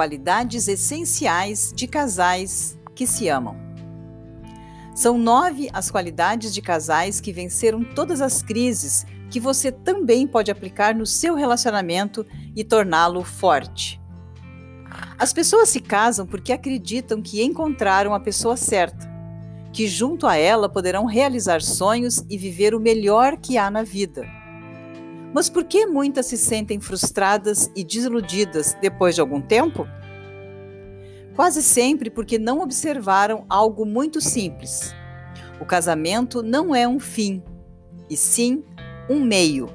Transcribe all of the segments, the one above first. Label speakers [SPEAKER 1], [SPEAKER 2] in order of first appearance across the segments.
[SPEAKER 1] Qualidades essenciais de casais que se amam. São nove as qualidades de casais que venceram todas as crises que você também pode aplicar no seu relacionamento e torná-lo forte. As pessoas se casam porque acreditam que encontraram a pessoa certa, que junto a ela poderão realizar sonhos e viver o melhor que há na vida. Mas por que muitas se sentem frustradas e desiludidas depois de algum tempo? Quase sempre porque não observaram algo muito simples. O casamento não é um fim, e sim um meio.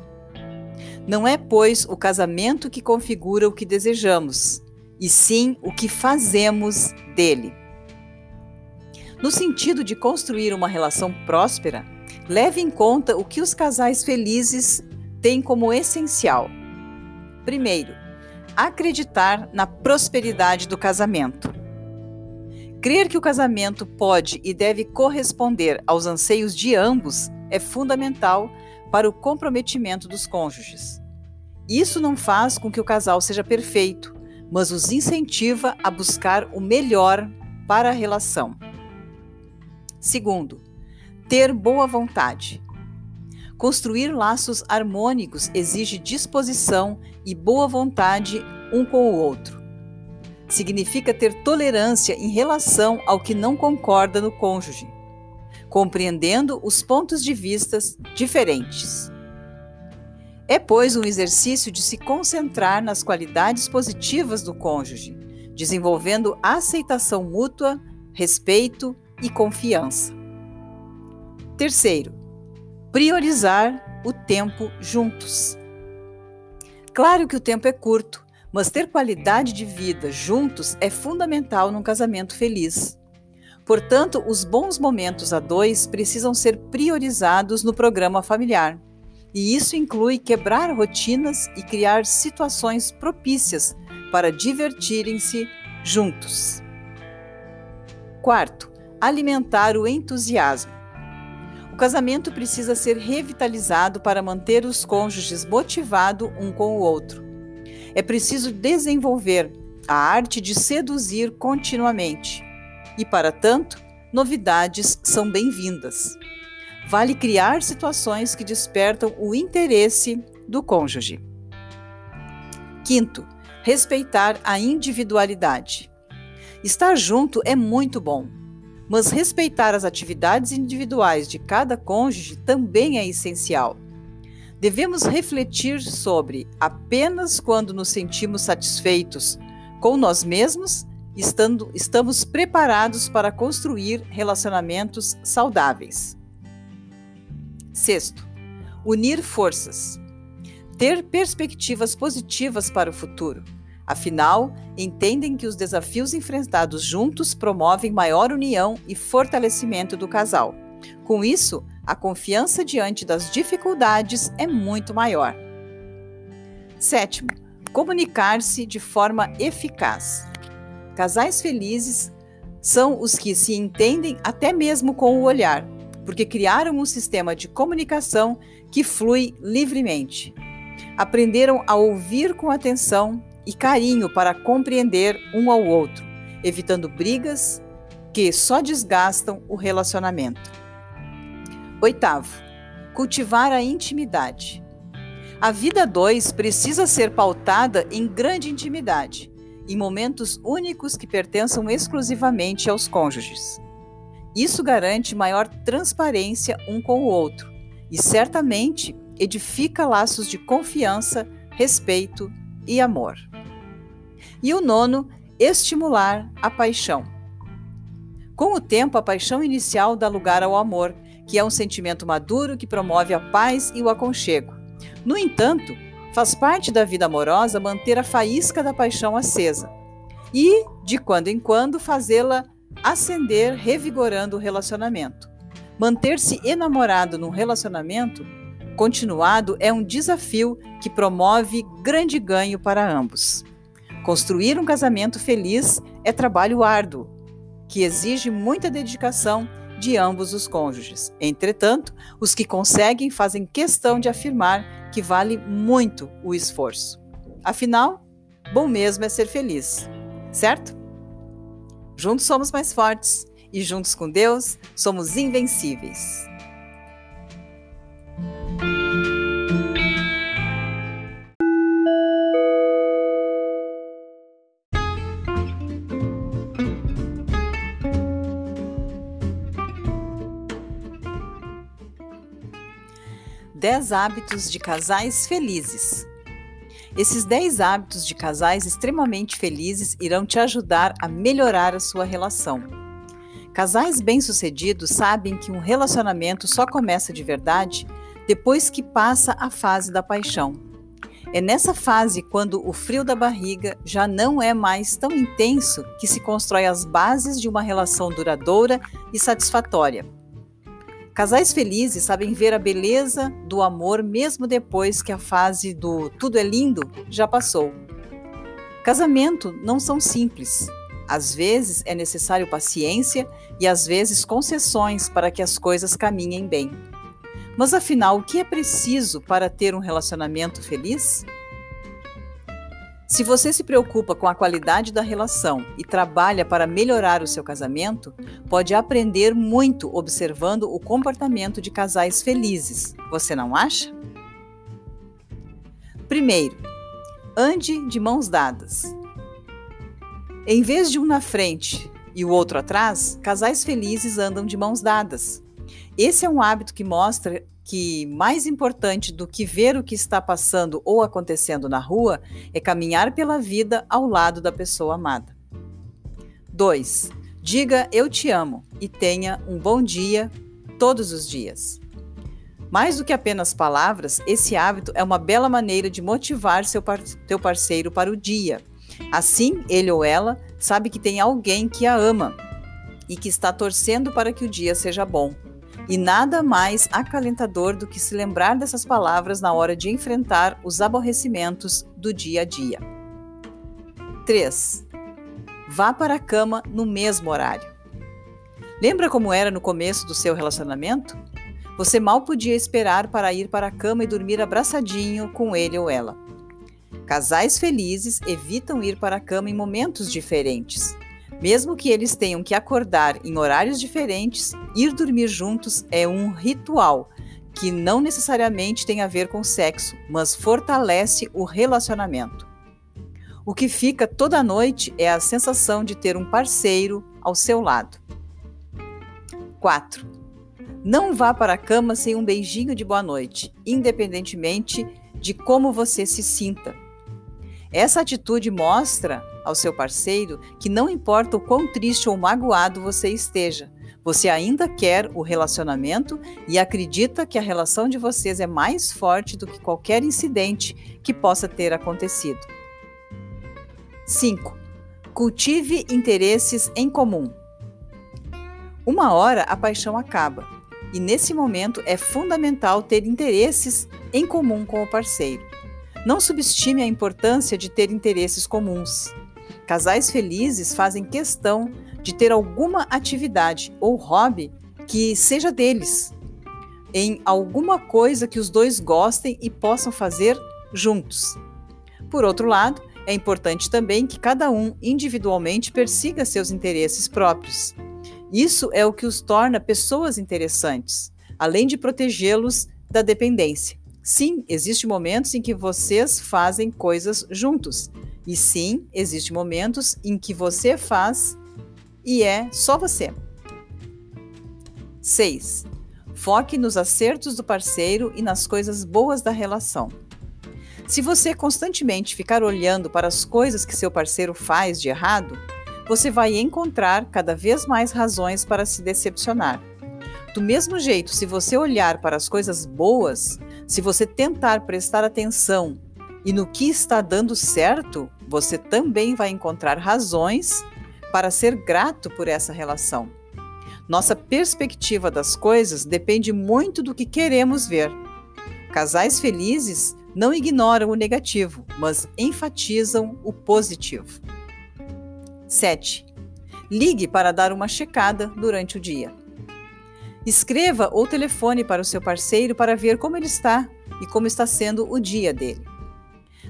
[SPEAKER 1] Não é, pois, o casamento que configura o que desejamos, e sim o que fazemos dele. No sentido de construir uma relação próspera, leve em conta o que os casais felizes têm como essencial. Primeiro, acreditar na prosperidade do casamento. Crer que o casamento pode e deve corresponder aos anseios de ambos é fundamental para o comprometimento dos cônjuges. Isso não faz com que o casal seja perfeito, mas os incentiva a buscar o melhor para a relação. Segundo, ter boa vontade. Construir laços harmônicos exige disposição e boa vontade um com o outro. Significa ter tolerância em relação ao que não concorda no cônjuge, compreendendo os pontos de vistas diferentes. É, pois, um exercício de se concentrar nas qualidades positivas do cônjuge, desenvolvendo aceitação mútua, respeito e confiança. Terceiro, priorizar o tempo juntos. Claro que o tempo é curto, mas ter qualidade de vida juntos é fundamental num casamento feliz. Portanto, os bons momentos a dois precisam ser priorizados no programa familiar e isso inclui quebrar rotinas e criar situações propícias para divertirem-se juntos. Quarto, alimentar o entusiasmo. O casamento precisa ser revitalizado para manter os cônjuges motivados um com o outro. É preciso desenvolver a arte de seduzir continuamente. E, para tanto, novidades são bem-vindas vale criar situações que despertam o interesse do cônjuge. Quinto, respeitar a individualidade. Estar junto é muito bom, mas respeitar as atividades individuais de cada cônjuge também é essencial. Devemos refletir sobre apenas quando nos sentimos satisfeitos com nós mesmos, estando, estamos preparados para construir relacionamentos saudáveis. Sexto, unir forças. Ter perspectivas positivas para o futuro. Afinal, entendem que os desafios enfrentados juntos promovem maior união e fortalecimento do casal. Com isso, a confiança diante das dificuldades é muito maior. Sétimo, comunicar-se de forma eficaz. Casais felizes são os que se entendem até mesmo com o olhar, porque criaram um sistema de comunicação que flui livremente. Aprenderam a ouvir com atenção e carinho para compreender um ao outro, evitando brigas que só desgastam o relacionamento. Oitavo, cultivar a intimidade. A vida dois precisa ser pautada em grande intimidade, em momentos únicos que pertençam exclusivamente aos cônjuges. Isso garante maior transparência um com o outro e certamente edifica laços de confiança, respeito e amor. E o nono, estimular a paixão. Com o tempo, a paixão inicial dá lugar ao amor, que é um sentimento maduro que promove a paz e o aconchego. No entanto, faz parte da vida amorosa manter a faísca da paixão acesa e, de quando em quando, fazê-la acender revigorando o relacionamento. Manter-se enamorado num relacionamento continuado é um desafio que promove grande ganho para ambos. Construir um casamento feliz é trabalho árduo, que exige muita dedicação de ambos os cônjuges. Entretanto, os que conseguem fazem questão de afirmar que vale muito o esforço. Afinal, bom mesmo é ser feliz. certo? Juntos somos mais fortes e juntos com Deus somos invencíveis. Dez hábitos de casais felizes. Esses 10 hábitos de casais extremamente felizes irão te ajudar a melhorar a sua relação. Casais bem-sucedidos sabem que um relacionamento só começa de verdade depois que passa a fase da paixão. É nessa fase, quando o frio da barriga já não é mais tão intenso, que se constrói as bases de uma relação duradoura e satisfatória. Casais felizes sabem ver a beleza do amor mesmo depois que a fase do tudo é lindo já passou. Casamento não são simples. Às vezes é necessário paciência e às vezes concessões para que as coisas caminhem bem. Mas afinal, o que é preciso para ter um relacionamento feliz? Se você se preocupa com a qualidade da relação e trabalha para melhorar o seu casamento, pode aprender muito observando o comportamento de casais felizes. Você não acha? Primeiro, ande de mãos dadas. Em vez de um na frente e o outro atrás, casais felizes andam de mãos dadas. Esse é um hábito que mostra que mais importante do que ver o que está passando ou acontecendo na rua é caminhar pela vida ao lado da pessoa amada. 2. Diga eu te amo e tenha um bom dia todos os dias. Mais do que apenas palavras, esse hábito é uma bela maneira de motivar seu par teu parceiro para o dia. Assim, ele ou ela sabe que tem alguém que a ama e que está torcendo para que o dia seja bom. E nada mais acalentador do que se lembrar dessas palavras na hora de enfrentar os aborrecimentos do dia a dia. 3. Vá para a cama no mesmo horário. Lembra como era no começo do seu relacionamento? Você mal podia esperar para ir para a cama e dormir abraçadinho com ele ou ela. Casais felizes evitam ir para a cama em momentos diferentes. Mesmo que eles tenham que acordar em horários diferentes, ir dormir juntos é um ritual que não necessariamente tem a ver com sexo, mas fortalece o relacionamento. O que fica toda noite é a sensação de ter um parceiro ao seu lado. 4. Não vá para a cama sem um beijinho de boa noite, independentemente de como você se sinta. Essa atitude mostra ao seu parceiro que não importa o quão triste ou magoado você esteja, você ainda quer o relacionamento e acredita que a relação de vocês é mais forte do que qualquer incidente que possa ter acontecido. 5. Cultive interesses em comum. Uma hora a paixão acaba, e nesse momento é fundamental ter interesses em comum com o parceiro. Não subestime a importância de ter interesses comuns. Casais felizes fazem questão de ter alguma atividade ou hobby que seja deles, em alguma coisa que os dois gostem e possam fazer juntos. Por outro lado, é importante também que cada um individualmente persiga seus interesses próprios. Isso é o que os torna pessoas interessantes, além de protegê-los da dependência. Sim, existem momentos em que vocês fazem coisas juntos. E sim, existem momentos em que você faz e é só você. 6. Foque nos acertos do parceiro e nas coisas boas da relação. Se você constantemente ficar olhando para as coisas que seu parceiro faz de errado, você vai encontrar cada vez mais razões para se decepcionar. Do mesmo jeito, se você olhar para as coisas boas, se você tentar prestar atenção e no que está dando certo, você também vai encontrar razões para ser grato por essa relação. Nossa perspectiva das coisas depende muito do que queremos ver. Casais felizes não ignoram o negativo, mas enfatizam o positivo. 7. Ligue para dar uma checada durante o dia. Escreva ou telefone para o seu parceiro para ver como ele está e como está sendo o dia dele.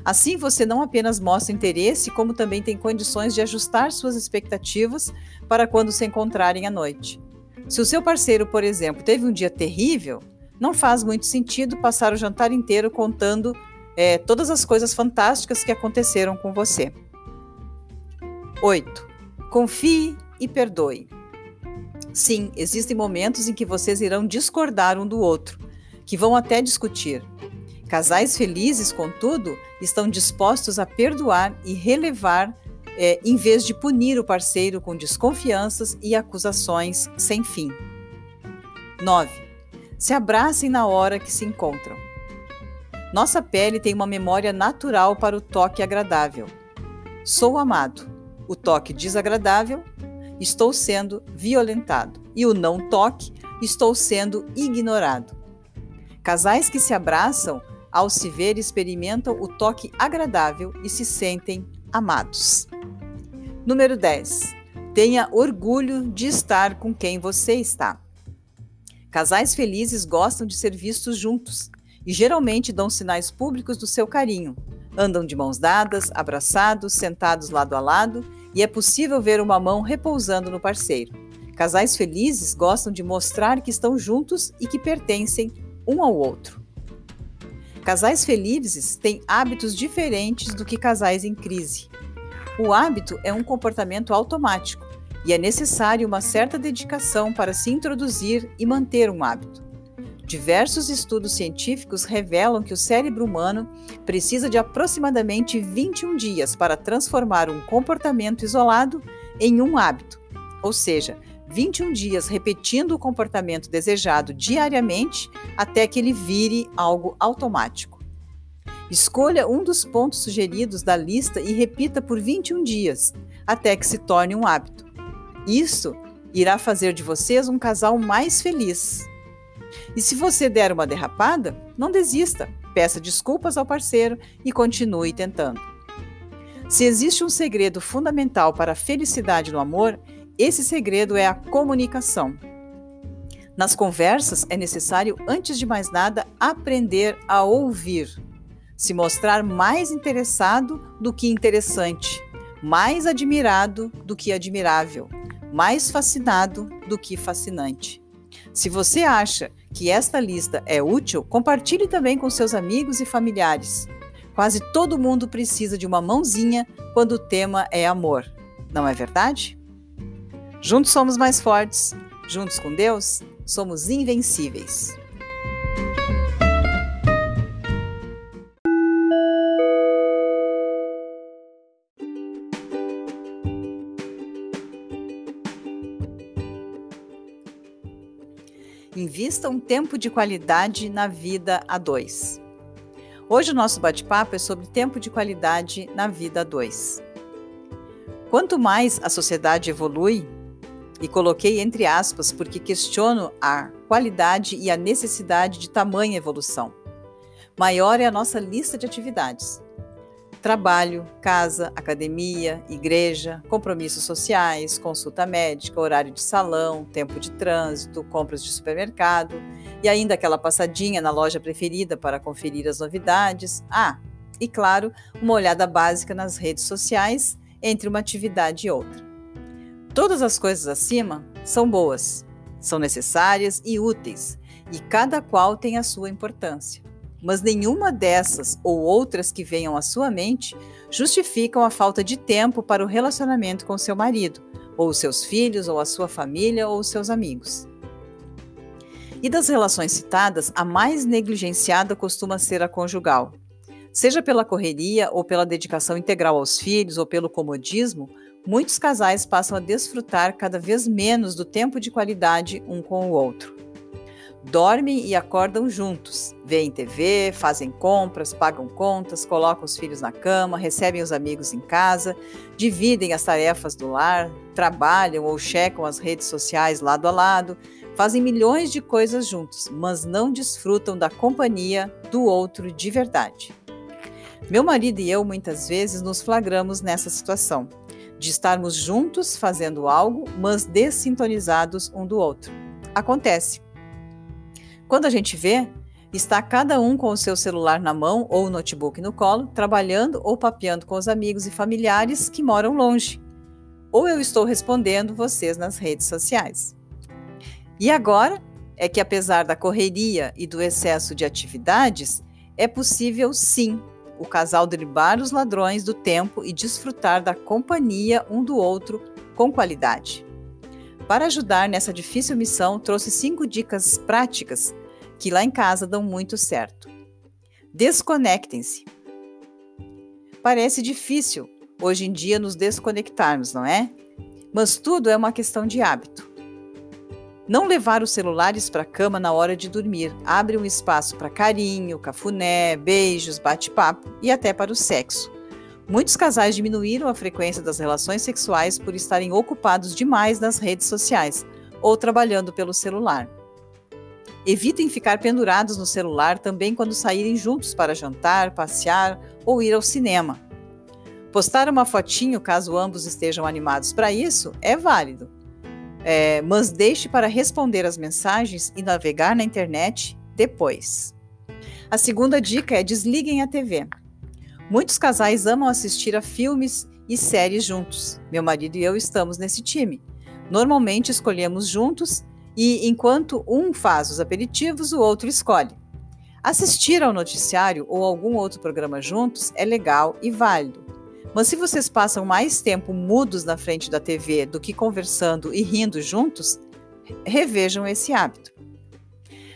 [SPEAKER 1] Assim, você não apenas mostra interesse, como também tem condições de ajustar suas expectativas para quando se encontrarem à noite. Se o seu parceiro, por exemplo, teve um dia terrível, não faz muito sentido passar o jantar inteiro contando é, todas as coisas fantásticas que aconteceram com você. 8. Confie e perdoe. Sim, existem momentos em que vocês irão discordar um do outro, que vão até discutir. Casais felizes, contudo, estão dispostos a perdoar e relevar é, em vez de punir o parceiro com desconfianças e acusações sem fim. 9. Se abracem na hora que se encontram. Nossa pele tem uma memória natural para o toque agradável. Sou amado. O toque desagradável, estou sendo violentado. E o não toque, estou sendo ignorado. Casais que se abraçam, ao se ver, experimentam o toque agradável e se sentem amados. Número 10. Tenha orgulho de estar com quem você está. Casais felizes gostam de ser vistos juntos e geralmente dão sinais públicos do seu carinho. Andam de mãos dadas, abraçados, sentados lado a lado e é possível ver uma mão repousando no parceiro. Casais felizes gostam de mostrar que estão juntos e que pertencem um ao outro. Casais felizes têm hábitos diferentes do que casais em crise. O hábito é um comportamento automático e é necessário uma certa dedicação para se introduzir e manter um hábito. Diversos estudos científicos revelam que o cérebro humano precisa de aproximadamente 21 dias para transformar um comportamento isolado em um hábito, ou seja, 21 dias repetindo o comportamento desejado diariamente até que ele vire algo automático. Escolha um dos pontos sugeridos da lista e repita por 21 dias, até que se torne um hábito. Isso irá fazer de vocês um casal mais feliz. E se você der uma derrapada, não desista, peça desculpas ao parceiro e continue tentando. Se existe um segredo fundamental para a felicidade no amor, esse segredo é a comunicação. Nas conversas, é necessário, antes de mais nada, aprender a ouvir se mostrar mais interessado do que interessante, mais admirado do que admirável, mais fascinado do que fascinante. Se você acha que esta lista é útil, compartilhe também com seus amigos e familiares. Quase todo mundo precisa de uma mãozinha quando o tema é amor, não é verdade? Juntos somos mais fortes, juntos com Deus, somos invencíveis. Invista um tempo de qualidade na vida a dois. Hoje o nosso bate-papo é sobre tempo de qualidade na vida a dois. Quanto mais a sociedade evolui, e coloquei entre aspas porque questiono a qualidade e a necessidade de tamanha evolução, maior é a nossa lista de atividades trabalho, casa, academia, igreja, compromissos sociais, consulta médica, horário de salão, tempo de trânsito, compras de supermercado e ainda aquela passadinha na loja preferida para conferir as novidades. Ah, e claro, uma olhada básica nas redes sociais entre uma atividade e outra. Todas as coisas acima são boas, são necessárias e úteis, e cada qual tem a sua importância mas nenhuma dessas ou outras que venham à sua mente justificam a falta de tempo para o relacionamento com seu marido, ou seus filhos, ou a sua família, ou seus amigos. E das relações citadas, a mais negligenciada costuma ser a conjugal. Seja pela correria ou pela dedicação integral aos filhos ou pelo comodismo, muitos casais passam a desfrutar cada vez menos do tempo de qualidade um com o outro. Dormem e acordam juntos, veem TV, fazem compras, pagam contas, colocam os filhos na cama, recebem os amigos em casa, dividem as tarefas do lar, trabalham ou checam as redes sociais lado a lado, fazem milhões de coisas juntos, mas não desfrutam da companhia do outro de verdade. Meu marido e eu muitas vezes nos flagramos nessa situação, de estarmos juntos fazendo algo, mas dessintonizados um do outro. Acontece quando a gente vê, Está cada um com o seu celular na mão ou o notebook no colo, trabalhando ou papeando com os amigos e familiares que moram longe. Ou eu estou respondendo vocês nas redes sociais. E agora é que, apesar da correria e do excesso de atividades, é possível sim o casal driblar os ladrões do tempo e desfrutar da companhia um do outro com qualidade. Para ajudar nessa difícil missão, trouxe cinco dicas práticas que lá em casa dão muito certo. Desconectem-se. Parece difícil hoje em dia nos desconectarmos, não é? Mas tudo é uma questão de hábito. Não levar os celulares para a cama na hora de dormir abre um espaço para carinho, cafuné, beijos, bate-papo e até para o sexo. Muitos casais diminuíram a frequência das relações sexuais por estarem ocupados demais nas redes sociais ou trabalhando pelo celular. Evitem ficar pendurados no celular também quando saírem juntos para jantar, passear ou ir ao cinema. Postar uma fotinho, caso ambos estejam animados para isso, é válido. É, mas deixe para responder as mensagens e navegar na internet depois. A segunda dica é desliguem a TV. Muitos casais amam assistir a filmes e séries juntos. Meu marido e eu estamos nesse time. Normalmente escolhemos juntos e enquanto um faz os aperitivos, o outro escolhe. Assistir ao noticiário ou algum outro programa juntos é legal e válido. Mas se vocês passam mais tempo mudos na frente da TV do que conversando e rindo juntos, revejam esse hábito.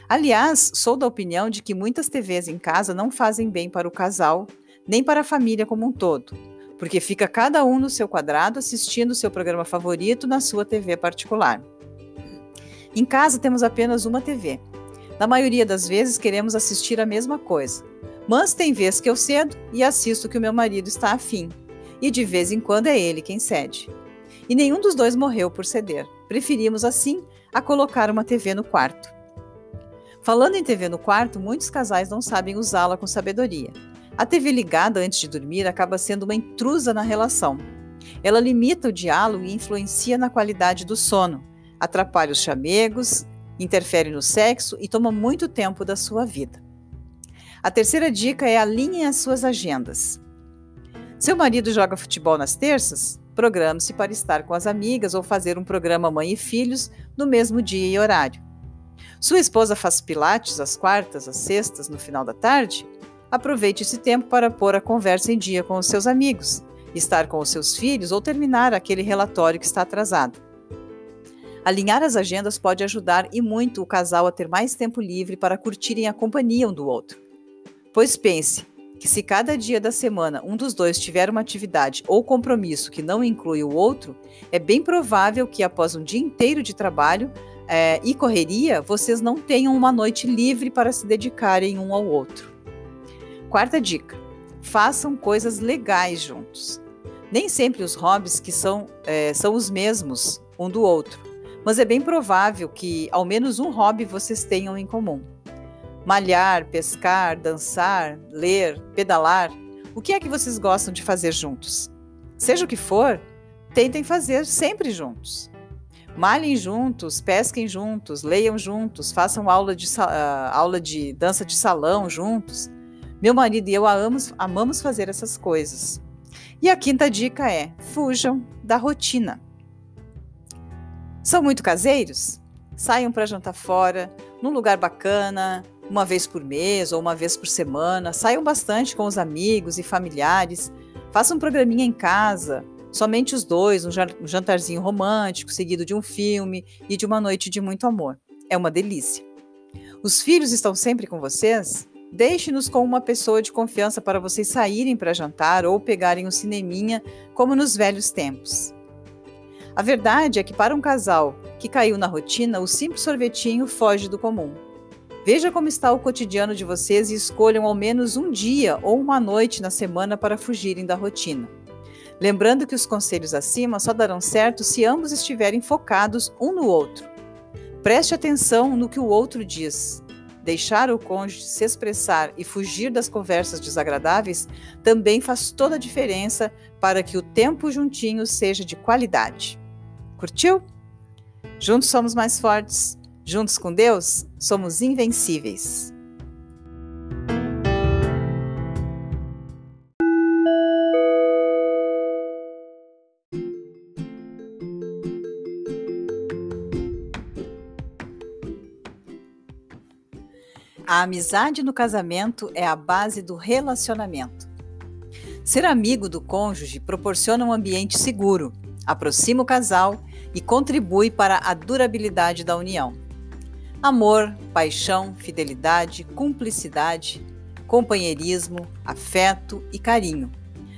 [SPEAKER 1] Aliás, sou da opinião de que muitas TVs em casa não fazem bem para o casal, nem para a família como um todo, porque fica cada um no seu quadrado assistindo seu programa favorito na sua TV particular. Em casa temos apenas uma TV. Na maioria das vezes queremos assistir a mesma coisa, mas tem vez que eu cedo e assisto o que o meu marido está afim, e de vez em quando é ele quem cede. E nenhum dos dois morreu por ceder. Preferimos assim a colocar uma TV no quarto. Falando em TV no quarto, muitos casais não sabem usá-la com sabedoria. A TV ligada antes de dormir acaba sendo uma intrusa na relação. Ela limita o diálogo e influencia na qualidade do sono, atrapalha os chamegos, interfere no sexo e toma muito tempo da sua vida. A terceira dica é alinhe as suas agendas. Seu marido joga futebol nas terças? Programe-se para estar com as amigas ou fazer um programa Mãe e Filhos no mesmo dia e horário. Sua esposa faz pilates às quartas, às sextas, no final da tarde? Aproveite esse tempo para pôr a conversa em dia com os seus amigos, estar com os seus filhos ou terminar aquele relatório que está atrasado. Alinhar as agendas pode ajudar e muito o casal a ter mais tempo livre para curtirem a companhia um do outro. Pois pense que, se cada dia da semana um dos dois tiver uma atividade ou compromisso que não inclui o outro, é bem provável que, após um dia inteiro de trabalho é, e correria, vocês não tenham uma noite livre para se dedicarem um ao outro. Quarta dica: façam coisas legais juntos. Nem sempre os hobbies que são, é, são os mesmos um do outro mas é bem provável que ao menos um hobby vocês tenham em comum. Malhar, pescar, dançar, ler, pedalar. O que é que vocês gostam de fazer juntos? Seja o que for, tentem fazer sempre juntos. Malhem juntos, pesquem juntos, leiam juntos, façam aula de, uh, aula de dança de salão juntos. Meu marido e eu amamos, amamos fazer essas coisas. E a quinta dica é: fujam da rotina. São muito caseiros? Saiam para jantar fora, num lugar bacana, uma vez por mês ou uma vez por semana. Saiam bastante com os amigos e familiares. Façam um programinha em casa, somente os dois, um jantarzinho romântico, seguido de um filme e de uma noite de muito amor. É uma delícia. Os filhos estão sempre com vocês? Deixe-nos com uma pessoa de confiança para vocês saírem para jantar ou pegarem um cineminha, como nos velhos tempos. A verdade é que para um casal que caiu na rotina, o simples sorvetinho foge do comum. Veja como está o cotidiano de vocês e escolham ao menos um dia ou uma noite na semana para fugirem da rotina. Lembrando que os conselhos acima só darão certo se ambos estiverem focados um no outro. Preste atenção no que o outro diz. Deixar o cônjuge se expressar e fugir das conversas desagradáveis também faz toda a diferença para que o tempo juntinho seja de qualidade. Curtiu? Juntos somos mais fortes. Juntos com Deus, somos invencíveis. A amizade no casamento é a base do relacionamento. Ser amigo do cônjuge proporciona um ambiente seguro, aproxima o casal e contribui para a durabilidade da união. Amor, paixão, fidelidade, cumplicidade, companheirismo, afeto e carinho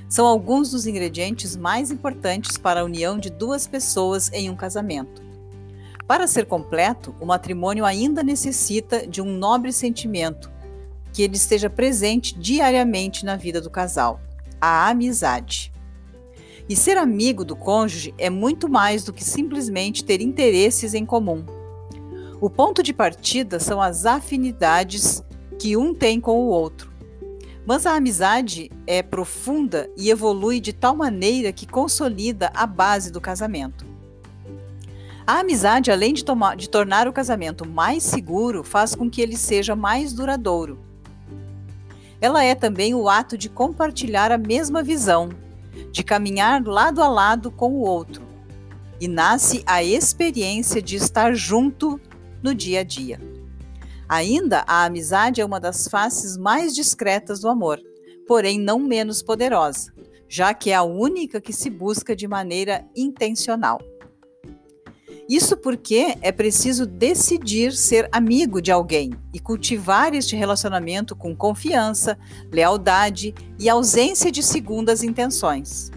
[SPEAKER 1] são alguns dos ingredientes mais importantes para a união de duas pessoas em um casamento. Para ser completo, o matrimônio ainda necessita de um nobre sentimento que ele esteja presente diariamente na vida do casal: a amizade. E ser amigo do cônjuge é muito mais do que simplesmente ter interesses em comum. O ponto de partida são as afinidades que um tem com o outro. Mas a amizade é profunda e evolui de tal maneira que consolida a base do casamento. A amizade, além de, tomar, de tornar o casamento mais seguro, faz com que ele seja mais duradouro. Ela é também o ato de compartilhar a mesma visão, de caminhar lado a lado com o outro. E nasce a experiência de estar junto no dia a dia. Ainda, a amizade é uma das faces mais discretas do amor, porém não menos poderosa, já que é a única que se busca de maneira intencional. Isso porque é preciso decidir ser amigo de alguém e cultivar este relacionamento com confiança, lealdade e ausência de segundas intenções.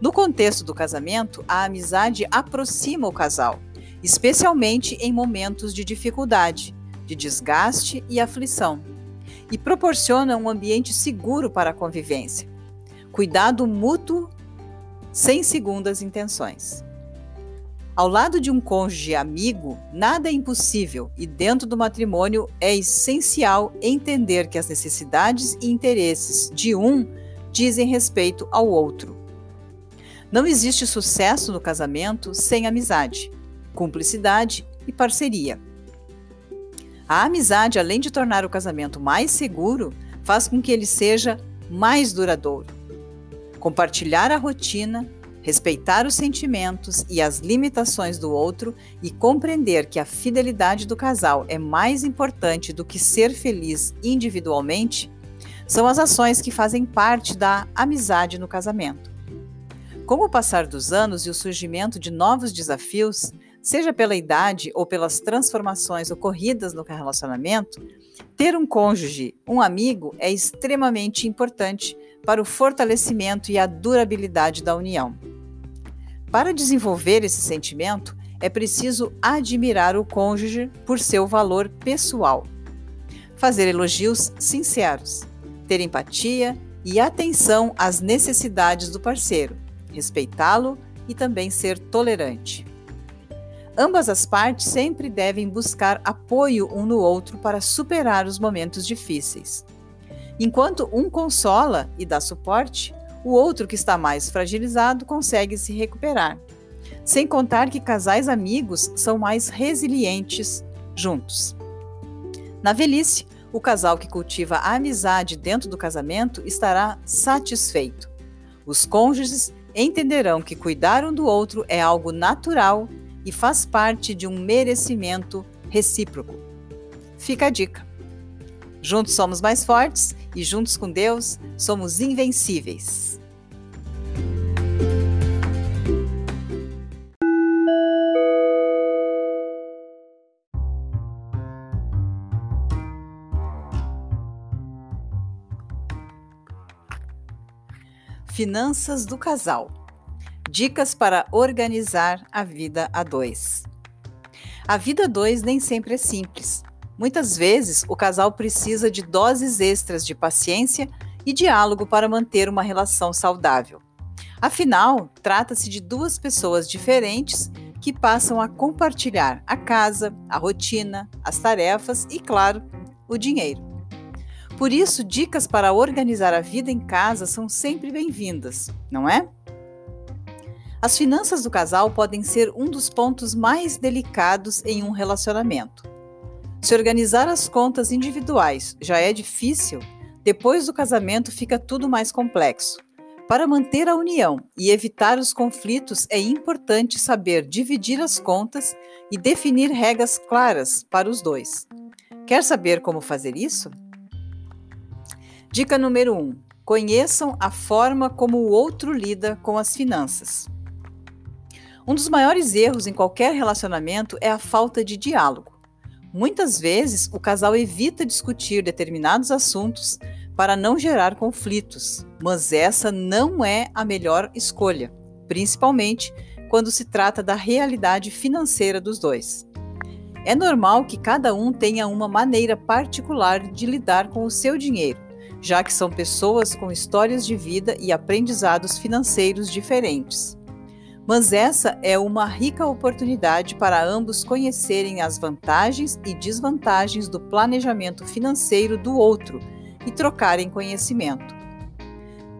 [SPEAKER 1] No contexto do casamento, a amizade aproxima o casal, especialmente em momentos de dificuldade, de desgaste e aflição, e proporciona um ambiente seguro para a convivência. Cuidado mútuo sem segundas intenções. Ao lado de um cônjuge amigo, nada é impossível e dentro do matrimônio é essencial entender que as necessidades e interesses de um dizem respeito ao outro. Não existe sucesso no casamento sem amizade, cumplicidade e parceria. A amizade, além de tornar o casamento mais seguro, faz com que ele seja mais duradouro. Compartilhar a rotina, respeitar os sentimentos e as limitações do outro e compreender que a fidelidade do casal é mais importante do que ser feliz individualmente são as ações que fazem parte da amizade no casamento. Com o passar dos anos e o surgimento de novos desafios, seja pela idade ou pelas transformações ocorridas no relacionamento, ter um cônjuge, um amigo, é extremamente importante para o fortalecimento e a durabilidade da união. Para desenvolver esse sentimento, é preciso admirar o cônjuge por seu valor pessoal, fazer elogios sinceros, ter empatia e atenção às necessidades do parceiro, respeitá-lo e também ser tolerante. Ambas as partes sempre devem buscar apoio um no outro para superar os momentos difíceis. Enquanto um consola e dá suporte, o outro que está mais fragilizado consegue se recuperar. Sem contar que casais amigos são mais resilientes juntos. Na velhice, o casal que cultiva a amizade dentro do casamento estará satisfeito. Os cônjuges entenderão que cuidar um do outro é algo natural e faz parte de um merecimento recíproco. Fica a dica. Juntos somos mais fortes e juntos com Deus somos invencíveis. Finanças do casal. Dicas para organizar a vida a dois. A vida a dois nem sempre é simples. Muitas vezes, o casal precisa de doses extras de paciência e diálogo para manter uma relação saudável. Afinal, trata-se de duas pessoas diferentes que passam a compartilhar a casa, a rotina, as tarefas e, claro, o dinheiro. Por isso, dicas para organizar a vida em casa são sempre bem-vindas, não é? As finanças do casal podem ser um dos pontos mais delicados em um relacionamento. Se organizar as contas individuais já é difícil, depois do casamento fica tudo mais complexo. Para manter a união e evitar os conflitos, é importante saber dividir as contas e definir regras claras para os dois. Quer saber como fazer isso? Dica número 1: um, conheçam a forma como o outro lida com as finanças. Um dos maiores erros em qualquer relacionamento é a falta de diálogo. Muitas vezes, o casal evita discutir determinados assuntos para não gerar conflitos, mas essa não é a melhor escolha, principalmente quando se trata da realidade financeira dos dois. É normal que cada um tenha uma maneira particular de lidar com o seu dinheiro, já que são pessoas com histórias de vida e aprendizados financeiros diferentes. Mas essa é uma rica oportunidade para ambos conhecerem as vantagens e desvantagens do planejamento financeiro do outro e trocarem conhecimento.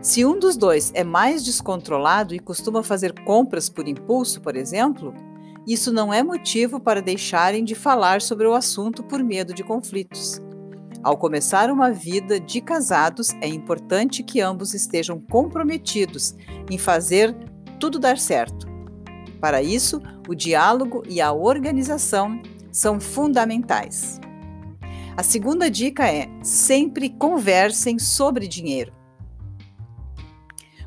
[SPEAKER 1] Se um dos dois é mais descontrolado e costuma fazer compras por impulso, por exemplo, isso não é motivo para deixarem de falar sobre o assunto por medo de conflitos. Ao começar uma vida de casados, é importante que ambos estejam comprometidos em fazer tudo dar certo. Para isso, o diálogo e a organização são fundamentais. A segunda dica é: sempre conversem sobre dinheiro.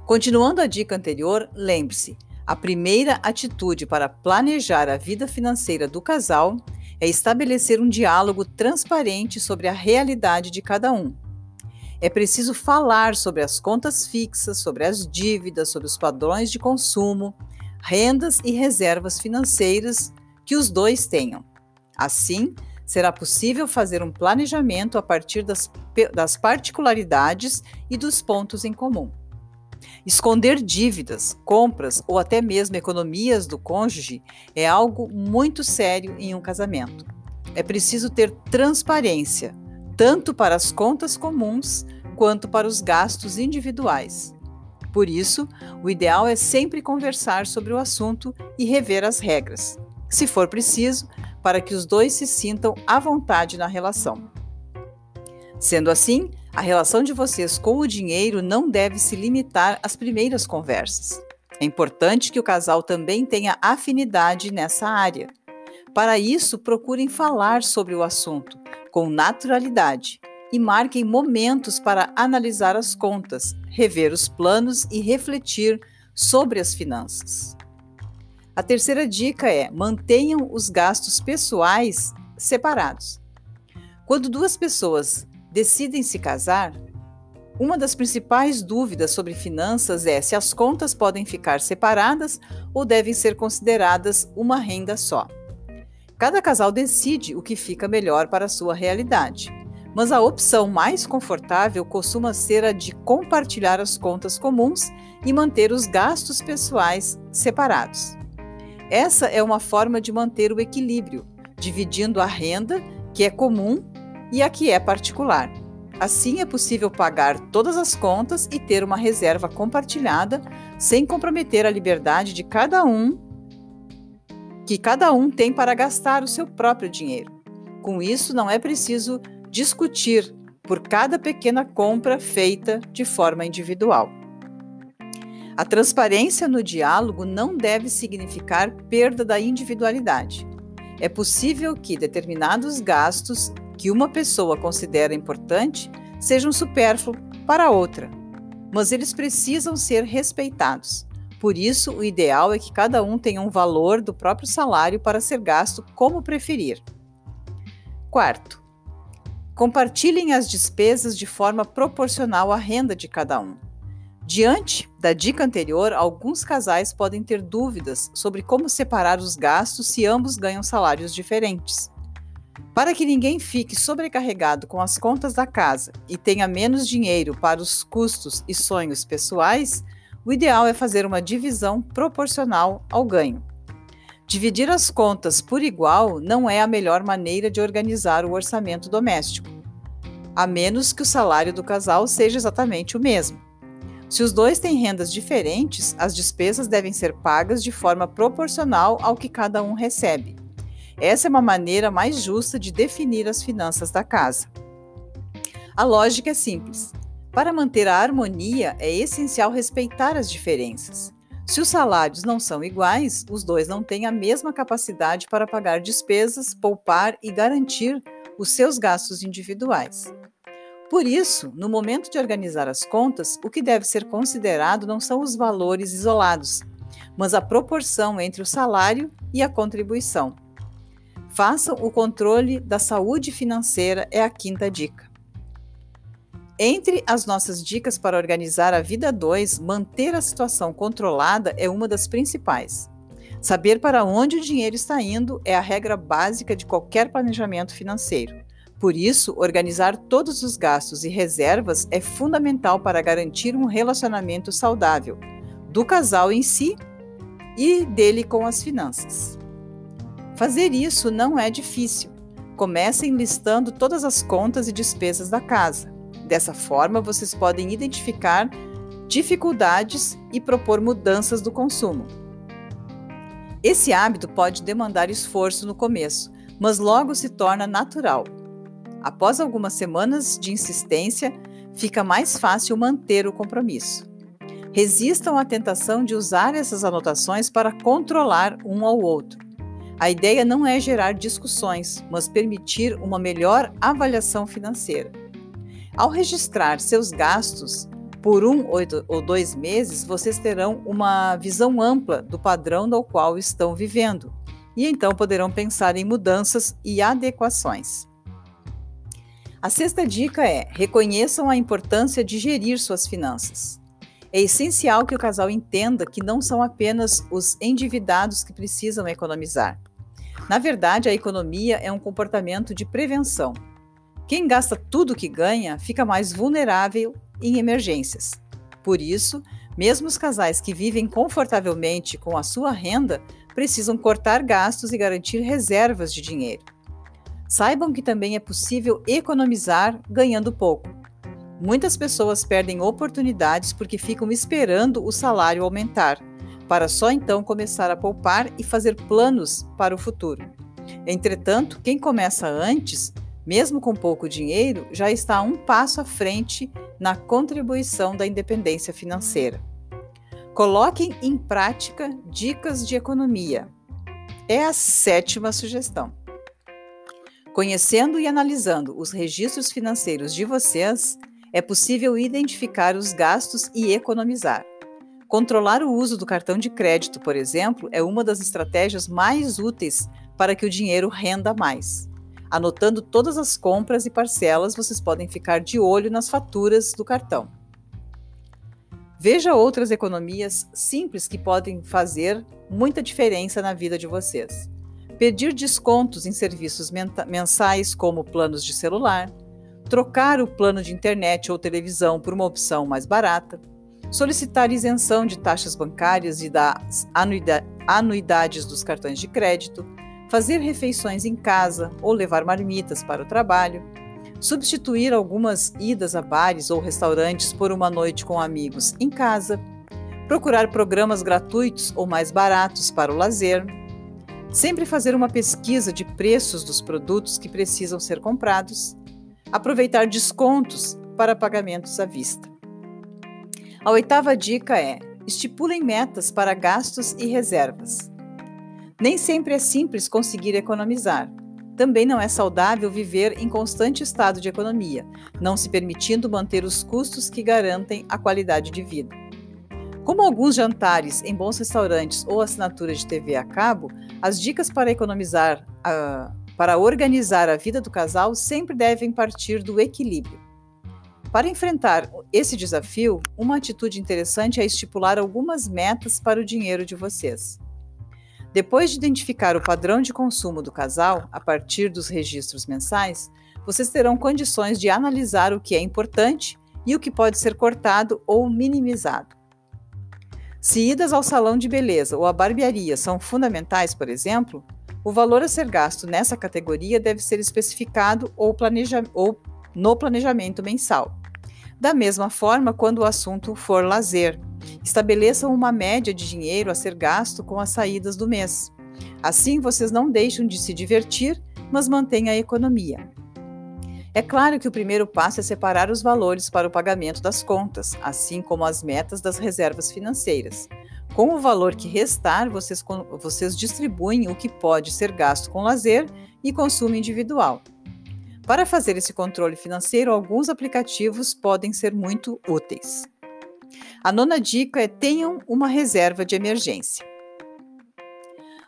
[SPEAKER 1] Continuando a dica anterior, lembre-se: a primeira atitude para planejar a vida financeira do casal é estabelecer um diálogo transparente sobre a realidade de cada um. É preciso falar sobre as contas fixas, sobre as dívidas, sobre os padrões de consumo, rendas e reservas financeiras que os dois tenham. Assim, será possível fazer um planejamento a partir das, das particularidades e dos pontos em comum. Esconder dívidas, compras ou até mesmo economias do cônjuge é algo muito sério em um casamento. É preciso ter transparência, tanto para as contas comuns quanto para os gastos individuais. Por isso, o ideal é sempre conversar sobre o assunto e rever as regras, se for preciso, para que os dois se sintam à vontade na relação. Sendo assim, a relação de vocês com o dinheiro não deve se limitar às primeiras conversas. É importante que o casal também tenha afinidade nessa área. Para isso, procurem falar sobre o assunto com naturalidade e marquem momentos para analisar as contas, rever os planos e refletir sobre as finanças. A terceira dica é: mantenham os gastos pessoais separados. Quando duas pessoas decidem se casar, uma das principais dúvidas sobre finanças é se as contas podem ficar separadas ou devem ser consideradas uma renda só. Cada casal decide o que fica melhor para a sua realidade, mas a opção mais confortável costuma ser a de compartilhar as contas comuns e manter os gastos pessoais separados. Essa é uma forma de manter o equilíbrio, dividindo a renda, que é comum, e a que é particular. Assim é possível pagar todas as contas e ter uma reserva compartilhada sem comprometer a liberdade de cada um que cada um tem para gastar o seu próprio dinheiro. Com isso, não é preciso discutir por cada pequena compra feita de forma individual. A transparência no diálogo não deve significar perda da individualidade. É possível que determinados gastos que uma pessoa considera importante sejam supérfluos para outra, mas eles precisam ser respeitados. Por isso, o ideal é que cada um tenha um valor do próprio salário para ser gasto como preferir. Quarto, compartilhem as despesas de forma proporcional à renda de cada um. Diante da dica anterior, alguns casais podem ter dúvidas sobre como separar os gastos se ambos ganham salários diferentes. Para que ninguém fique sobrecarregado com as contas da casa e tenha menos dinheiro para os custos e sonhos pessoais, o ideal é fazer uma divisão proporcional ao ganho. Dividir as contas por igual não é a melhor maneira de organizar o orçamento doméstico, a menos que o salário do casal seja exatamente o mesmo. Se os dois têm rendas diferentes, as despesas devem ser pagas de forma proporcional ao que cada um recebe. Essa é uma maneira mais justa de definir as finanças da casa. A lógica é simples. Para manter a harmonia, é essencial respeitar as diferenças. Se os salários não são iguais, os dois não têm a mesma capacidade para pagar despesas, poupar e garantir os seus gastos individuais. Por isso, no momento de organizar as contas, o que deve ser considerado não são os valores isolados, mas a proporção entre o salário e a contribuição. Façam o controle da saúde financeira, é a quinta dica. Entre as nossas dicas para organizar a vida 2, manter a situação controlada é uma das principais. Saber para onde o dinheiro está indo é a regra básica de qualquer planejamento financeiro. Por isso, organizar todos os gastos e reservas é fundamental para garantir um relacionamento saudável do casal em si e dele com as finanças. Fazer isso não é difícil. Comecem listando todas as contas e despesas da casa. Dessa forma, vocês podem identificar dificuldades e propor mudanças do consumo. Esse hábito pode demandar esforço no começo, mas logo se torna natural. Após algumas semanas de insistência, fica mais fácil manter o compromisso. Resistam à tentação de usar essas anotações para controlar um ao outro. A ideia não é gerar discussões, mas permitir uma melhor avaliação financeira. Ao registrar seus gastos por um ou dois meses, vocês terão uma visão ampla do padrão no qual estão vivendo e então poderão pensar em mudanças e adequações. A sexta dica é: reconheçam a importância de gerir suas finanças. É essencial que o casal entenda que não são apenas os endividados que precisam economizar. Na verdade, a economia é um comportamento de prevenção. Quem gasta tudo que ganha fica mais vulnerável em emergências. Por isso, mesmo os casais que vivem confortavelmente com a sua renda precisam cortar gastos e garantir reservas de dinheiro. Saibam que também é possível economizar ganhando pouco. Muitas pessoas perdem oportunidades porque ficam esperando o salário aumentar, para só então começar a poupar e fazer planos para o futuro. Entretanto, quem começa antes, mesmo com pouco dinheiro, já está um passo à frente na contribuição da independência financeira. Coloquem em prática dicas de economia. É a sétima sugestão. Conhecendo e analisando os registros financeiros de vocês, é possível identificar os gastos e economizar. Controlar o uso do cartão de crédito, por exemplo, é uma das estratégias mais úteis para que o dinheiro renda mais. Anotando todas as compras e parcelas, vocês podem ficar de olho nas faturas do cartão. Veja outras economias simples que podem fazer muita diferença na vida de vocês. Pedir descontos em serviços mensais, como planos de celular, trocar o plano de internet ou televisão por uma opção mais barata, solicitar isenção de taxas bancárias e das anuidades dos cartões de crédito, fazer refeições em casa ou levar marmitas para o trabalho, substituir algumas idas a bares ou restaurantes por uma noite com amigos em casa, procurar programas gratuitos ou mais baratos para o lazer, sempre fazer uma pesquisa de preços dos produtos que precisam ser comprados aproveitar descontos para pagamentos à vista. A oitava dica é: estipulem metas para gastos e reservas. Nem sempre é simples conseguir economizar. Também não é saudável viver em constante estado de economia, não se permitindo manter os custos que garantem a qualidade de vida. Como alguns jantares em bons restaurantes ou assinaturas de TV a cabo, as dicas para economizar uh, para organizar a vida do casal sempre devem partir do equilíbrio. Para enfrentar esse desafio, uma atitude interessante é estipular algumas metas para o dinheiro de vocês. Depois de identificar o padrão de consumo do casal a partir dos registros mensais, vocês terão condições de analisar o que é importante e o que pode ser cortado ou minimizado. Se idas ao salão de beleza ou à barbearia são fundamentais, por exemplo, o valor a ser gasto nessa categoria deve ser especificado ou, planeja ou no planejamento mensal. Da mesma forma, quando o assunto for lazer, estabeleçam uma média de dinheiro a ser gasto com as saídas do mês. Assim, vocês não deixam de se divertir, mas mantêm a economia. É claro que o primeiro passo é separar os valores para o pagamento das contas, assim como as metas das reservas financeiras. Com o valor que restar, vocês, vocês distribuem o que pode ser gasto com lazer e consumo individual. Para fazer esse controle financeiro, alguns aplicativos podem ser muito úteis. A nona dica é tenham uma reserva de emergência.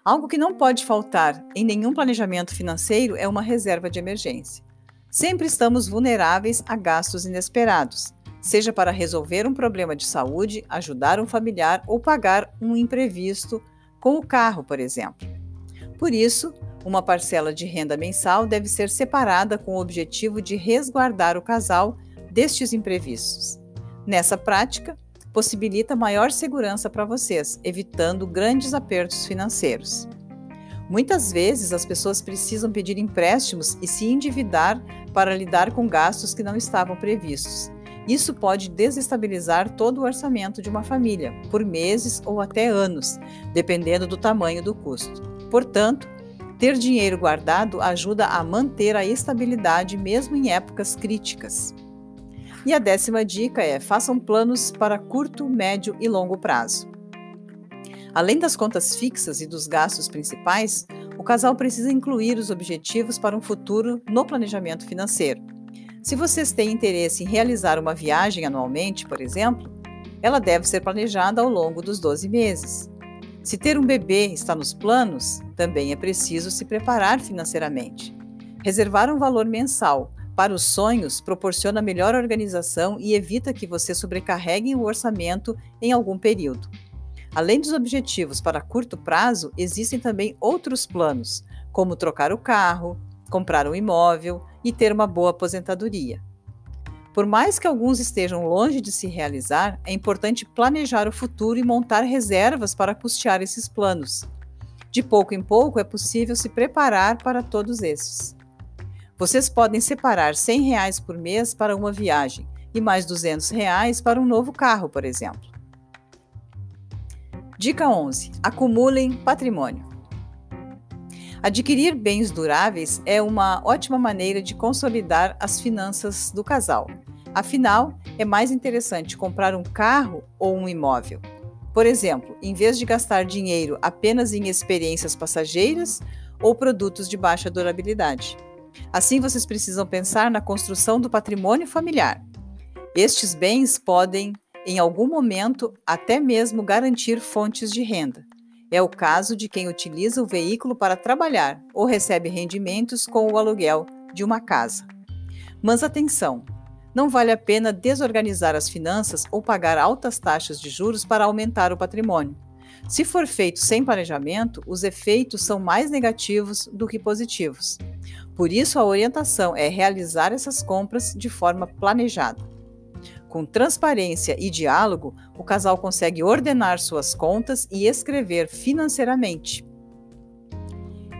[SPEAKER 1] Algo que não pode faltar em nenhum planejamento financeiro é uma reserva de emergência. Sempre estamos vulneráveis a gastos inesperados, seja para resolver um problema de saúde, ajudar um familiar ou pagar um imprevisto com o carro, por exemplo. Por isso, uma parcela de renda mensal deve ser separada com o objetivo de resguardar o casal destes imprevistos. Nessa prática, possibilita maior segurança para vocês, evitando grandes apertos financeiros. Muitas vezes as pessoas precisam pedir empréstimos e se endividar para lidar com gastos que não estavam previstos. Isso pode desestabilizar todo o orçamento de uma família, por meses ou até anos, dependendo do tamanho do custo. Portanto, ter dinheiro guardado ajuda a manter a estabilidade mesmo em épocas críticas. E a décima dica é: façam planos para curto, médio e longo prazo. Além das contas fixas e dos gastos principais, o casal precisa incluir os objetivos para um futuro no planejamento financeiro. Se vocês têm interesse em realizar uma viagem anualmente, por exemplo, ela deve ser planejada ao longo dos 12 meses. Se ter um bebê está nos planos, também é preciso se preparar financeiramente. Reservar um valor mensal para os sonhos proporciona melhor organização e evita que você sobrecarregue o orçamento em algum período. Além dos objetivos para curto prazo, existem também outros planos, como trocar o carro, comprar um imóvel e ter uma boa aposentadoria. Por mais que alguns estejam longe de se realizar, é importante planejar o futuro e montar reservas para custear esses planos. De pouco em pouco é possível se preparar para todos esses. Vocês podem separar 100 reais por mês para uma viagem e mais 200 reais para um novo carro, por exemplo. Dica 11. Acumulem patrimônio. Adquirir bens duráveis é uma ótima maneira de consolidar as finanças do casal. Afinal, é mais interessante comprar um carro ou um imóvel. Por exemplo, em vez de gastar dinheiro apenas em experiências passageiras ou produtos de baixa durabilidade. Assim, vocês precisam pensar na construção do patrimônio familiar. Estes bens podem, em algum momento, até mesmo garantir fontes de renda. É o caso de quem utiliza o veículo para trabalhar ou recebe rendimentos com o aluguel de uma casa. Mas atenção! Não vale a pena desorganizar as finanças ou pagar altas taxas de juros para aumentar o patrimônio. Se for feito sem planejamento, os efeitos são mais negativos do que positivos. Por isso, a orientação é realizar essas compras de forma planejada. Com transparência e diálogo, o casal consegue ordenar suas contas e escrever financeiramente.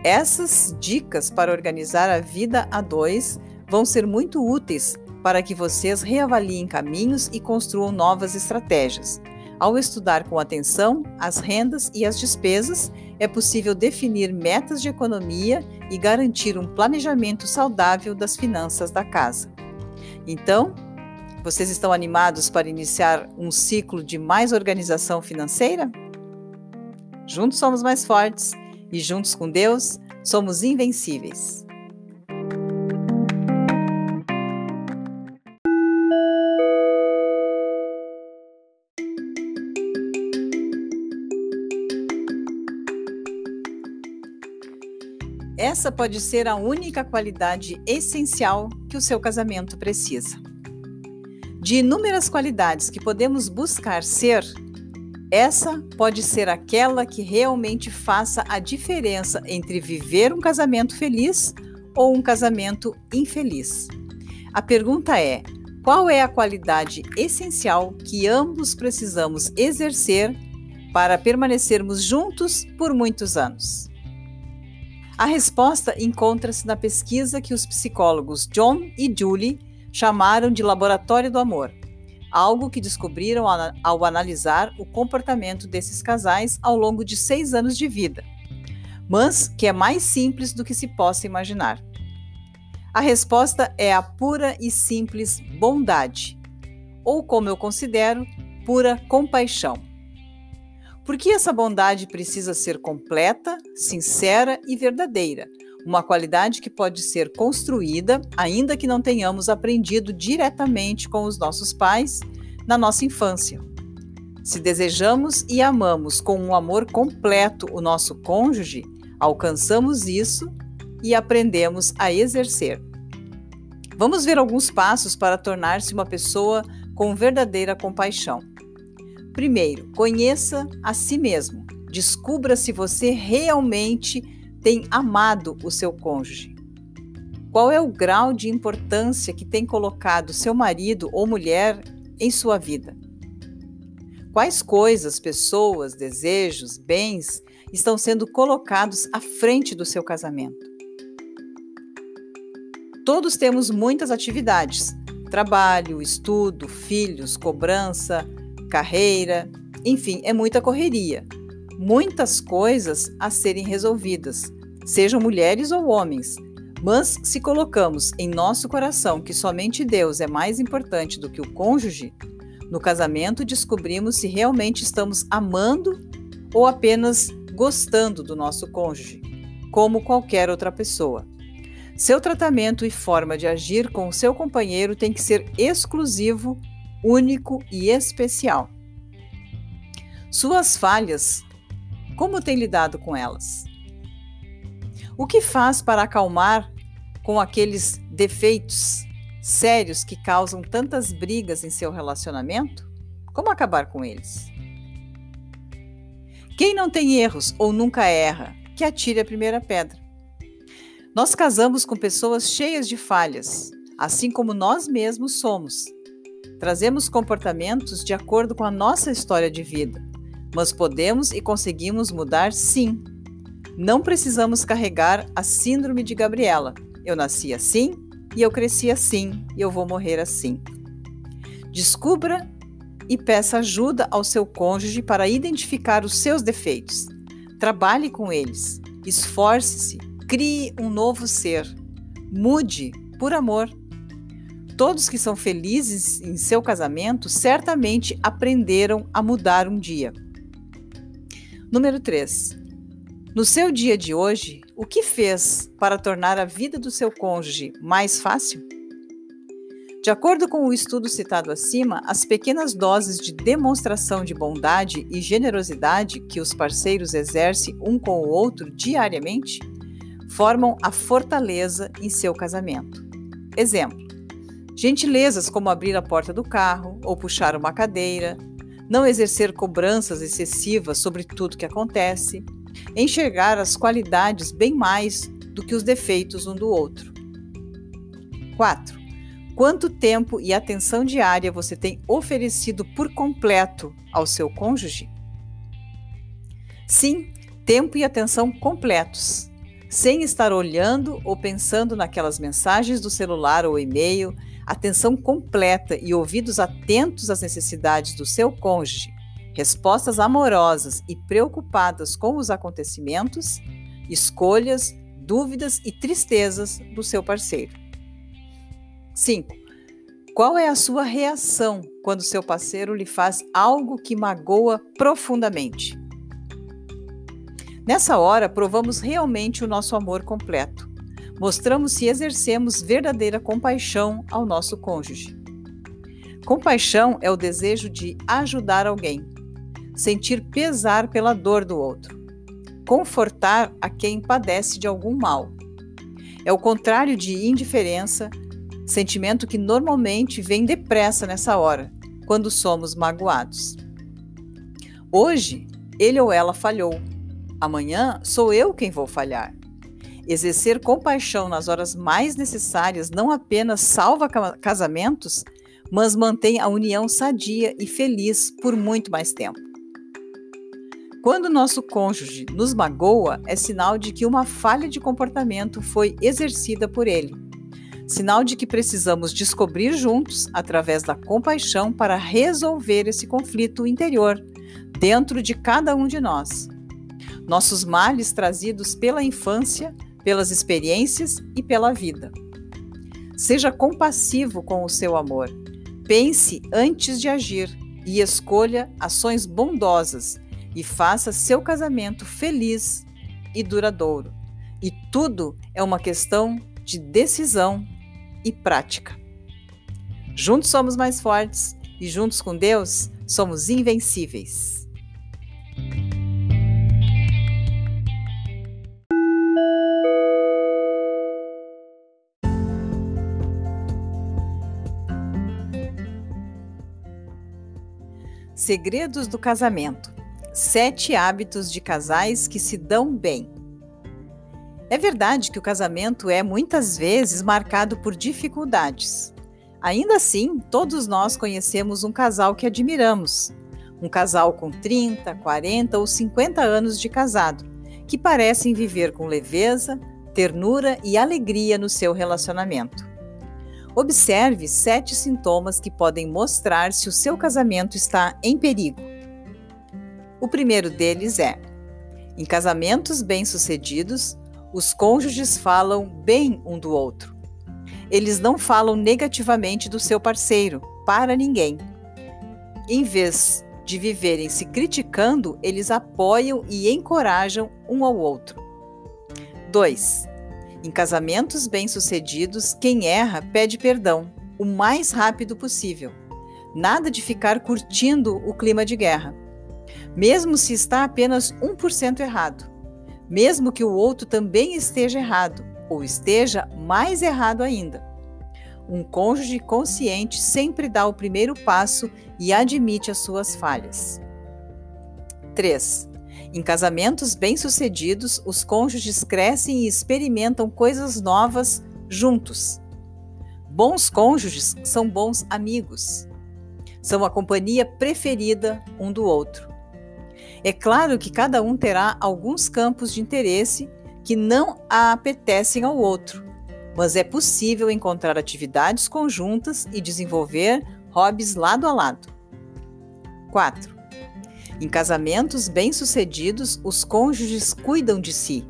[SPEAKER 1] Essas dicas para organizar a vida a dois vão ser muito úteis para que vocês reavaliem caminhos e construam novas estratégias. Ao estudar com atenção as rendas e as despesas, é possível definir metas de economia e garantir um planejamento saudável das finanças da casa. Então, vocês estão animados para iniciar um ciclo de mais organização financeira? Juntos somos mais fortes e juntos com Deus somos invencíveis. Essa pode ser a única qualidade essencial que o seu casamento precisa. De inúmeras qualidades que podemos buscar ser, essa pode ser aquela que realmente faça a diferença entre viver um casamento feliz ou um casamento infeliz. A pergunta é: qual é a qualidade essencial que ambos precisamos exercer para permanecermos juntos por muitos anos? A resposta encontra-se na pesquisa que os psicólogos John e Julie chamaram de Laboratório do Amor, algo que descobriram ao analisar o comportamento desses casais ao longo de seis anos de vida, mas que é mais simples do que se possa imaginar. A resposta é a pura e simples bondade, ou como eu considero, pura compaixão. Por que essa bondade precisa ser completa, sincera e verdadeira? uma qualidade que pode ser construída, ainda que não tenhamos aprendido diretamente com os nossos pais na nossa infância. Se desejamos e amamos com um amor completo o nosso cônjuge, alcançamos isso e aprendemos a exercer. Vamos ver alguns passos para tornar-se uma pessoa com verdadeira compaixão. Primeiro, conheça a si mesmo. Descubra se você realmente tem amado o seu cônjuge? Qual é o grau de importância que tem colocado seu marido ou mulher em sua vida? Quais coisas, pessoas, desejos, bens estão sendo colocados à frente do seu casamento? Todos temos muitas atividades: trabalho, estudo, filhos, cobrança, carreira, enfim, é muita correria muitas coisas a serem resolvidas, sejam mulheres ou homens. Mas se colocamos em nosso coração que somente Deus é mais importante do que o cônjuge, no casamento descobrimos se realmente estamos amando ou apenas gostando do nosso cônjuge, como qualquer outra pessoa. Seu tratamento e forma de agir com o seu companheiro tem que ser exclusivo, único e especial. Suas falhas como tem lidado com elas? O que faz para acalmar com aqueles defeitos sérios que causam tantas brigas em seu relacionamento? Como acabar com eles? Quem não tem erros ou nunca erra, que atire a primeira pedra. Nós casamos com pessoas cheias de falhas, assim como nós mesmos somos. Trazemos comportamentos de acordo com a nossa história de vida mas podemos e conseguimos mudar sim. Não precisamos carregar a síndrome de Gabriela. Eu nasci assim e eu cresci assim e eu vou morrer assim. Descubra e peça ajuda ao seu cônjuge para identificar os seus defeitos. Trabalhe com eles. Esforce-se. Crie um novo ser. Mude por amor. Todos que são felizes em seu casamento certamente aprenderam a mudar um dia. Número 3. No seu dia de hoje, o que fez para tornar a vida do seu cônjuge mais fácil? De acordo com o estudo citado acima, as pequenas doses de demonstração de bondade e generosidade que os parceiros exercem um com o outro diariamente formam a fortaleza em seu casamento. Exemplo: gentilezas como abrir a porta do carro ou puxar uma cadeira, não exercer cobranças excessivas sobre tudo que acontece, enxergar as qualidades bem mais do que os defeitos um do outro. 4. Quanto tempo e atenção diária você tem oferecido por completo ao seu cônjuge? Sim, tempo e atenção completos, sem estar olhando ou pensando naquelas mensagens do celular ou e-mail atenção completa e ouvidos atentos às necessidades do seu cônjuge, respostas amorosas e preocupadas com os acontecimentos, escolhas, dúvidas e tristezas do seu parceiro. 5. Qual é a sua reação quando seu parceiro lhe faz algo que magoa profundamente? Nessa hora, provamos realmente o nosso amor completo mostramos se exercemos verdadeira compaixão ao nosso cônjuge. Compaixão é o desejo de ajudar alguém, sentir pesar pela dor do outro, confortar a quem padece de algum mal. É o contrário de indiferença, sentimento que normalmente vem depressa nessa hora, quando somos magoados. Hoje, ele ou ela falhou. Amanhã sou eu quem vou falhar. Exercer compaixão nas horas mais necessárias não apenas salva casamentos, mas mantém a união sadia e feliz por muito mais tempo. Quando nosso cônjuge nos magoa, é sinal de que uma falha de comportamento foi exercida por ele. Sinal de que precisamos descobrir juntos, através da compaixão, para resolver esse conflito interior dentro de cada um de nós. Nossos males trazidos pela infância pelas experiências e pela vida. Seja compassivo com o seu amor. Pense antes de agir e escolha ações bondosas e faça seu casamento feliz e duradouro. E tudo é uma questão de decisão e prática. Juntos somos mais fortes e juntos com Deus somos invencíveis. Segredos do casamento. Sete hábitos de casais que se dão bem. É verdade que o casamento é muitas vezes marcado por dificuldades. Ainda assim, todos nós conhecemos um casal que admiramos. Um casal com 30, 40 ou 50 anos de casado, que parecem viver com leveza, ternura e alegria no seu relacionamento. Observe sete sintomas que podem mostrar se o seu casamento está em perigo. O primeiro deles é: em casamentos bem-sucedidos, os cônjuges falam bem um do outro. Eles não falam negativamente do seu parceiro para ninguém. Em vez de viverem se criticando, eles apoiam e encorajam um ao outro. 2. Em casamentos bem-sucedidos, quem erra pede perdão o mais rápido possível. Nada de ficar curtindo o clima de guerra. Mesmo se está apenas 1% errado. Mesmo que o outro também esteja errado, ou esteja mais errado ainda. Um cônjuge consciente sempre dá o primeiro passo e admite as suas falhas. 3. Em casamentos bem-sucedidos, os cônjuges crescem e experimentam coisas novas juntos. Bons cônjuges são bons amigos. São a companhia preferida um do outro. É claro que cada um terá alguns campos de interesse que não apetecem ao outro, mas é possível encontrar atividades conjuntas e desenvolver hobbies lado a lado. 4. Em casamentos bem-sucedidos, os cônjuges cuidam de si.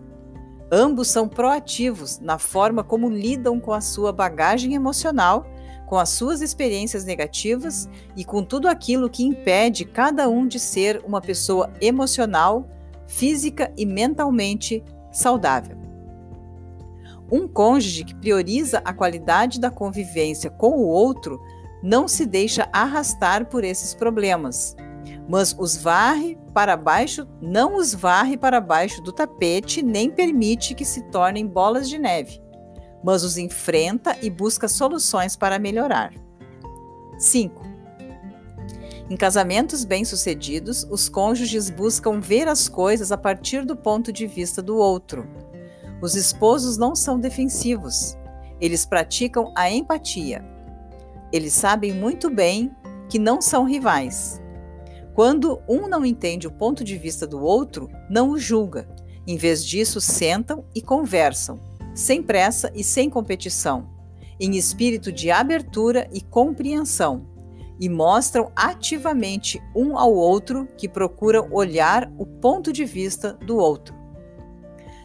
[SPEAKER 1] Ambos são proativos na forma como lidam com a sua bagagem emocional, com as suas experiências negativas e com tudo aquilo que impede cada um de ser uma pessoa emocional, física e mentalmente saudável. Um cônjuge que prioriza a qualidade da convivência com o outro não se deixa arrastar por esses problemas mas os varre para baixo, não os varre para baixo do tapete, nem permite que se tornem bolas de neve, mas os enfrenta e busca soluções para melhorar. 5. Em casamentos bem-sucedidos, os cônjuges buscam ver as coisas a partir do ponto de vista do outro. Os esposos não são defensivos, eles praticam a empatia. Eles sabem muito bem que não são rivais. Quando um não entende o ponto de vista do outro, não o julga. Em vez disso, sentam e conversam, sem pressa e sem competição, em espírito de abertura e compreensão, e mostram ativamente um ao outro que procuram olhar o ponto de vista do outro.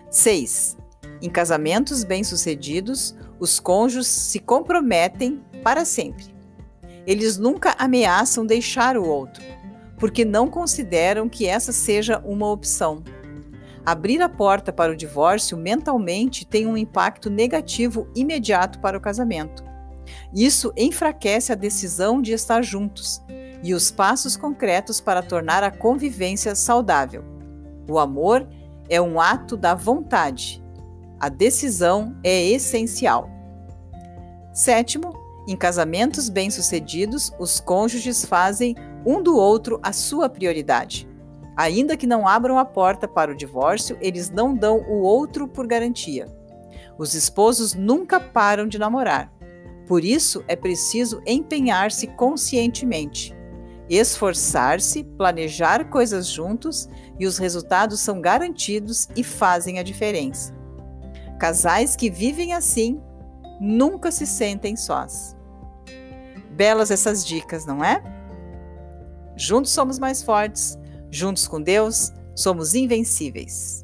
[SPEAKER 1] 6. Em casamentos bem-sucedidos, os cônjuges se comprometem para sempre. Eles nunca ameaçam deixar o outro porque não consideram que essa seja uma opção. Abrir a porta para o divórcio mentalmente tem um impacto negativo imediato para o casamento. Isso enfraquece a decisão de estar juntos e os passos concretos para tornar a convivência saudável. O amor é um ato da vontade. A decisão é essencial. Sétimo, em casamentos bem-sucedidos, os cônjuges fazem um do outro a sua prioridade. Ainda que não abram a porta para o divórcio, eles não dão o outro por garantia. Os esposos nunca param de namorar. Por isso, é preciso empenhar-se conscientemente, esforçar-se, planejar coisas juntos e os resultados são garantidos e fazem a diferença. Casais que vivem assim nunca se sentem sós. Belas essas dicas, não é? Juntos somos mais fortes, juntos com Deus somos invencíveis.